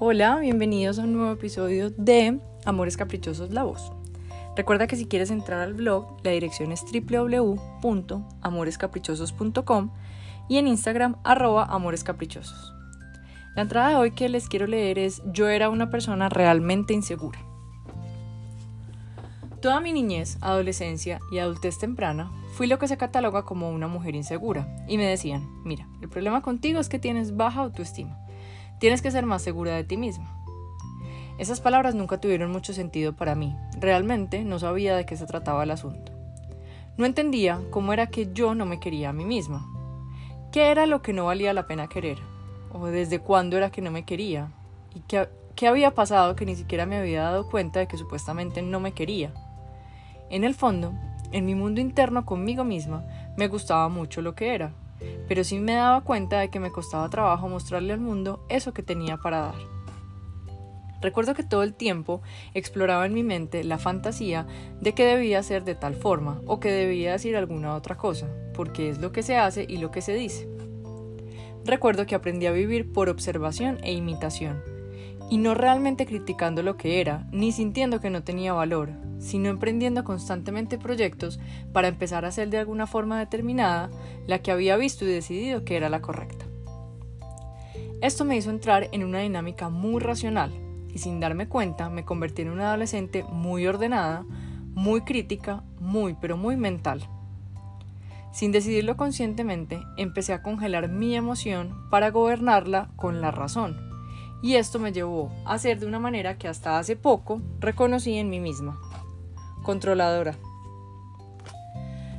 Hola, bienvenidos a un nuevo episodio de Amores Caprichosos La Voz. Recuerda que si quieres entrar al blog, la dirección es www.amorescaprichosos.com y en Instagram arroba amorescaprichosos. La entrada de hoy que les quiero leer es Yo era una persona realmente insegura. Toda mi niñez, adolescencia y adultez temprana fui lo que se cataloga como una mujer insegura y me decían, mira, el problema contigo es que tienes baja autoestima, tienes que ser más segura de ti misma. Esas palabras nunca tuvieron mucho sentido para mí, realmente no sabía de qué se trataba el asunto. No entendía cómo era que yo no me quería a mí misma. ¿Qué era lo que no valía la pena querer? ¿O desde cuándo era que no me quería? ¿Y qué, qué había pasado que ni siquiera me había dado cuenta de que supuestamente no me quería? En el fondo, en mi mundo interno conmigo misma, me gustaba mucho lo que era, pero sí me daba cuenta de que me costaba trabajo mostrarle al mundo eso que tenía para dar. Recuerdo que todo el tiempo exploraba en mi mente la fantasía de que debía ser de tal forma o que debía decir alguna otra cosa, porque es lo que se hace y lo que se dice. Recuerdo que aprendí a vivir por observación e imitación, y no realmente criticando lo que era, ni sintiendo que no tenía valor, sino emprendiendo constantemente proyectos para empezar a ser de alguna forma determinada la que había visto y decidido que era la correcta. Esto me hizo entrar en una dinámica muy racional y sin darme cuenta me convertí en una adolescente muy ordenada, muy crítica, muy pero muy mental. Sin decidirlo conscientemente, empecé a congelar mi emoción para gobernarla con la razón. Y esto me llevó a ser de una manera que hasta hace poco reconocí en mí misma controladora.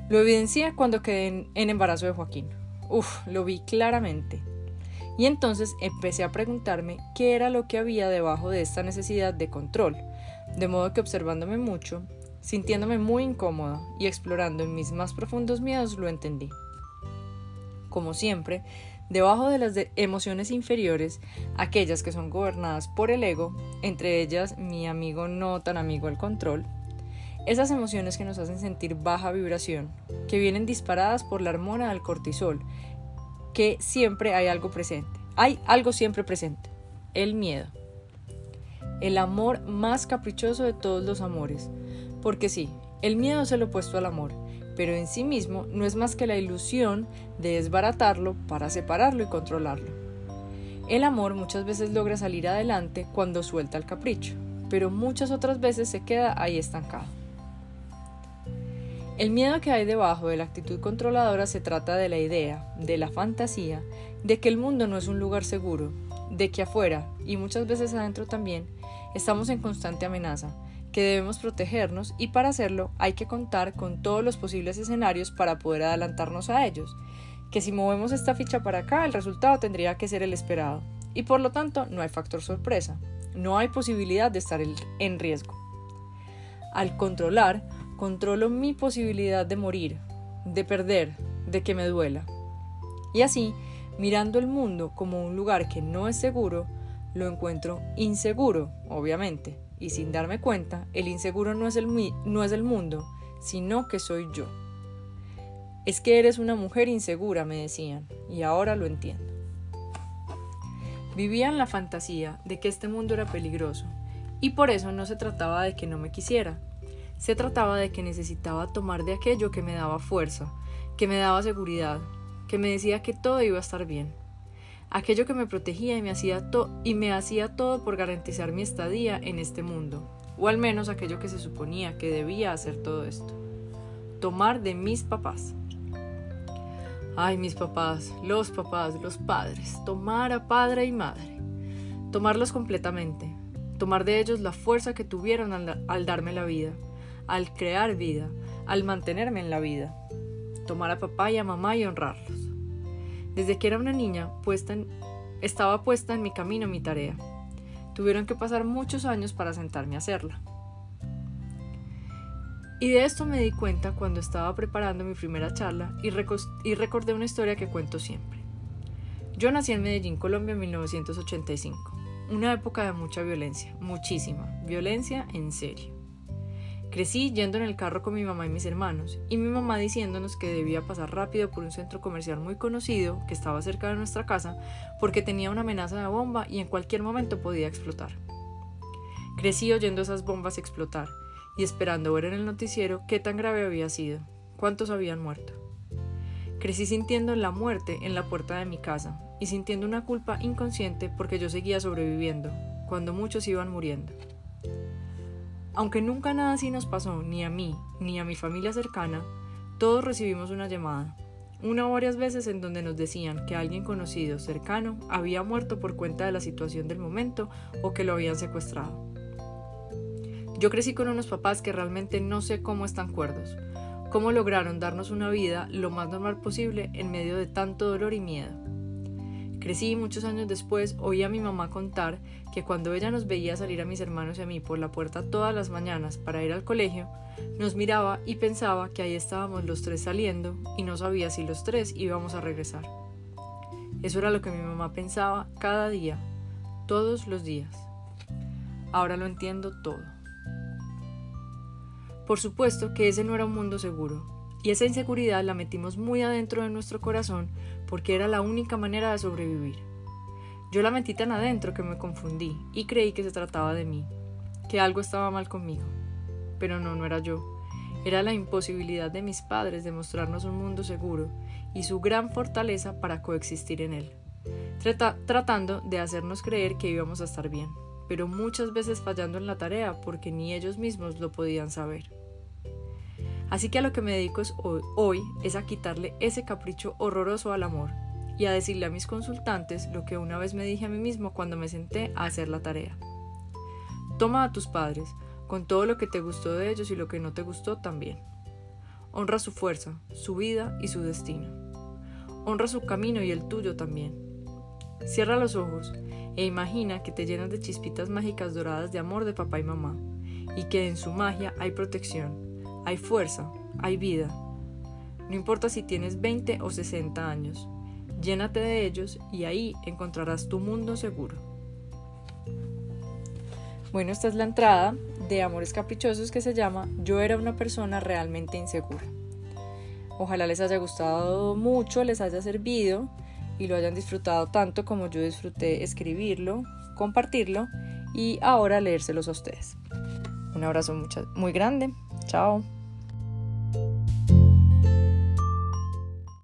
Lo evidencié cuando quedé en, embarazo de Joaquín. Uf, lo vi claramente. Y entonces empecé a preguntarme qué era lo que había debajo de esta necesidad de control, de modo que observándome mucho, sintiéndome muy incómoda y explorando en mis más profundos miedos lo entendí. Como siempre, debajo de las emociones inferiores, aquellas que son gobernadas por el ego, entre ellas mi amigo no tan amigo el control, esas emociones que nos hacen sentir baja vibración, que vienen disparadas por la hormona del cortisol, que siempre hay algo presente. Hay algo siempre presente. El miedo. El amor más caprichoso de todos los amores. Porque sí, el miedo es el opuesto al amor, pero en sí mismo no es más que la ilusión de desbaratarlo para separarlo y controlarlo. El amor muchas veces logra salir adelante cuando suelta el capricho, pero muchas otras veces se queda ahí estancado. El miedo que hay debajo de la actitud controladora se trata de la idea, de la fantasía, de que el mundo no es un lugar seguro, de que afuera, y muchas veces adentro también, estamos en constante amenaza, que debemos protegernos y para hacerlo hay que contar con todos los posibles escenarios para poder adelantarnos a ellos, que si movemos esta ficha para acá el resultado tendría que ser el esperado, y por lo tanto no hay factor sorpresa, no hay posibilidad de estar en riesgo. Al controlar, controlo mi posibilidad de morir, de perder, de que me duela. Y así, mirando el mundo como un lugar que no es seguro, lo encuentro inseguro, obviamente, y sin darme cuenta, el inseguro no es el, no es el mundo, sino que soy yo. Es que eres una mujer insegura, me decían, y ahora lo entiendo. Vivía en la fantasía de que este mundo era peligroso, y por eso no se trataba de que no me quisiera, se trataba de que necesitaba tomar de aquello que me daba fuerza, que me daba seguridad, que me decía que todo iba a estar bien. Aquello que me protegía y me hacía, y me hacía todo por garantizar mi estadía en este mundo, o al menos aquello que se suponía que debía hacer todo esto. Tomar de mis papás. Ay, mis papás, los papás, los padres, tomar a padre y madre. Tomarlos completamente, tomar de ellos la fuerza que tuvieron al darme la vida al crear vida, al mantenerme en la vida, tomar a papá y a mamá y honrarlos. Desde que era una niña, puesta estaba puesta en mi camino mi tarea. Tuvieron que pasar muchos años para sentarme a hacerla. Y de esto me di cuenta cuando estaba preparando mi primera charla y, y recordé una historia que cuento siempre. Yo nací en Medellín, Colombia, en 1985. Una época de mucha violencia, muchísima, violencia en serio. Crecí yendo en el carro con mi mamá y mis hermanos, y mi mamá diciéndonos que debía pasar rápido por un centro comercial muy conocido que estaba cerca de nuestra casa porque tenía una amenaza de bomba y en cualquier momento podía explotar. Crecí oyendo esas bombas explotar y esperando ver en el noticiero qué tan grave había sido, cuántos habían muerto. Crecí sintiendo la muerte en la puerta de mi casa y sintiendo una culpa inconsciente porque yo seguía sobreviviendo, cuando muchos iban muriendo. Aunque nunca nada así nos pasó, ni a mí, ni a mi familia cercana, todos recibimos una llamada, una o varias veces en donde nos decían que alguien conocido, cercano, había muerto por cuenta de la situación del momento o que lo habían secuestrado. Yo crecí con unos papás que realmente no sé cómo están cuerdos, cómo lograron darnos una vida lo más normal posible en medio de tanto dolor y miedo. Crecí muchos años después oí a mi mamá contar que cuando ella nos veía salir a mis hermanos y a mí por la puerta todas las mañanas para ir al colegio, nos miraba y pensaba que ahí estábamos los tres saliendo y no sabía si los tres íbamos a regresar. Eso era lo que mi mamá pensaba cada día, todos los días. Ahora lo entiendo todo. Por supuesto que ese no era un mundo seguro, y esa inseguridad la metimos muy adentro de nuestro corazón porque era la única manera de sobrevivir. Yo la metí tan adentro que me confundí y creí que se trataba de mí, que algo estaba mal conmigo. Pero no, no era yo. Era la imposibilidad de mis padres de mostrarnos un mundo seguro y su gran fortaleza para coexistir en él, tratando de hacernos creer que íbamos a estar bien pero muchas veces fallando en la tarea porque ni ellos mismos lo podían saber. Así que a lo que me dedico hoy, es a quitarle ese capricho horroroso al amor y a decirle a mis consultantes lo que una vez me dije a mí mismo cuando me senté a hacer la tarea. Toma a tus padres, con todo lo que te gustó de ellos y lo que no te gustó también. Honra su fuerza, su vida y su destino. Honra su camino y el tuyo también. Cierra los ojos e imagina que te llenas de chispitas mágicas doradas de amor de papá y mamá, y que en su magia hay protección, hay fuerza, hay vida. No importa si tienes 20 o 60 años, llénate de ellos y ahí encontrarás tu mundo seguro. Bueno, esta es la entrada de Amores Caprichosos que se llama Yo era una persona realmente insegura. Ojalá les haya gustado mucho, les haya servido y lo hayan disfrutado tanto como yo disfruté escribirlo, compartirlo y ahora leérselos a ustedes. Un abrazo muy grande. Ciao.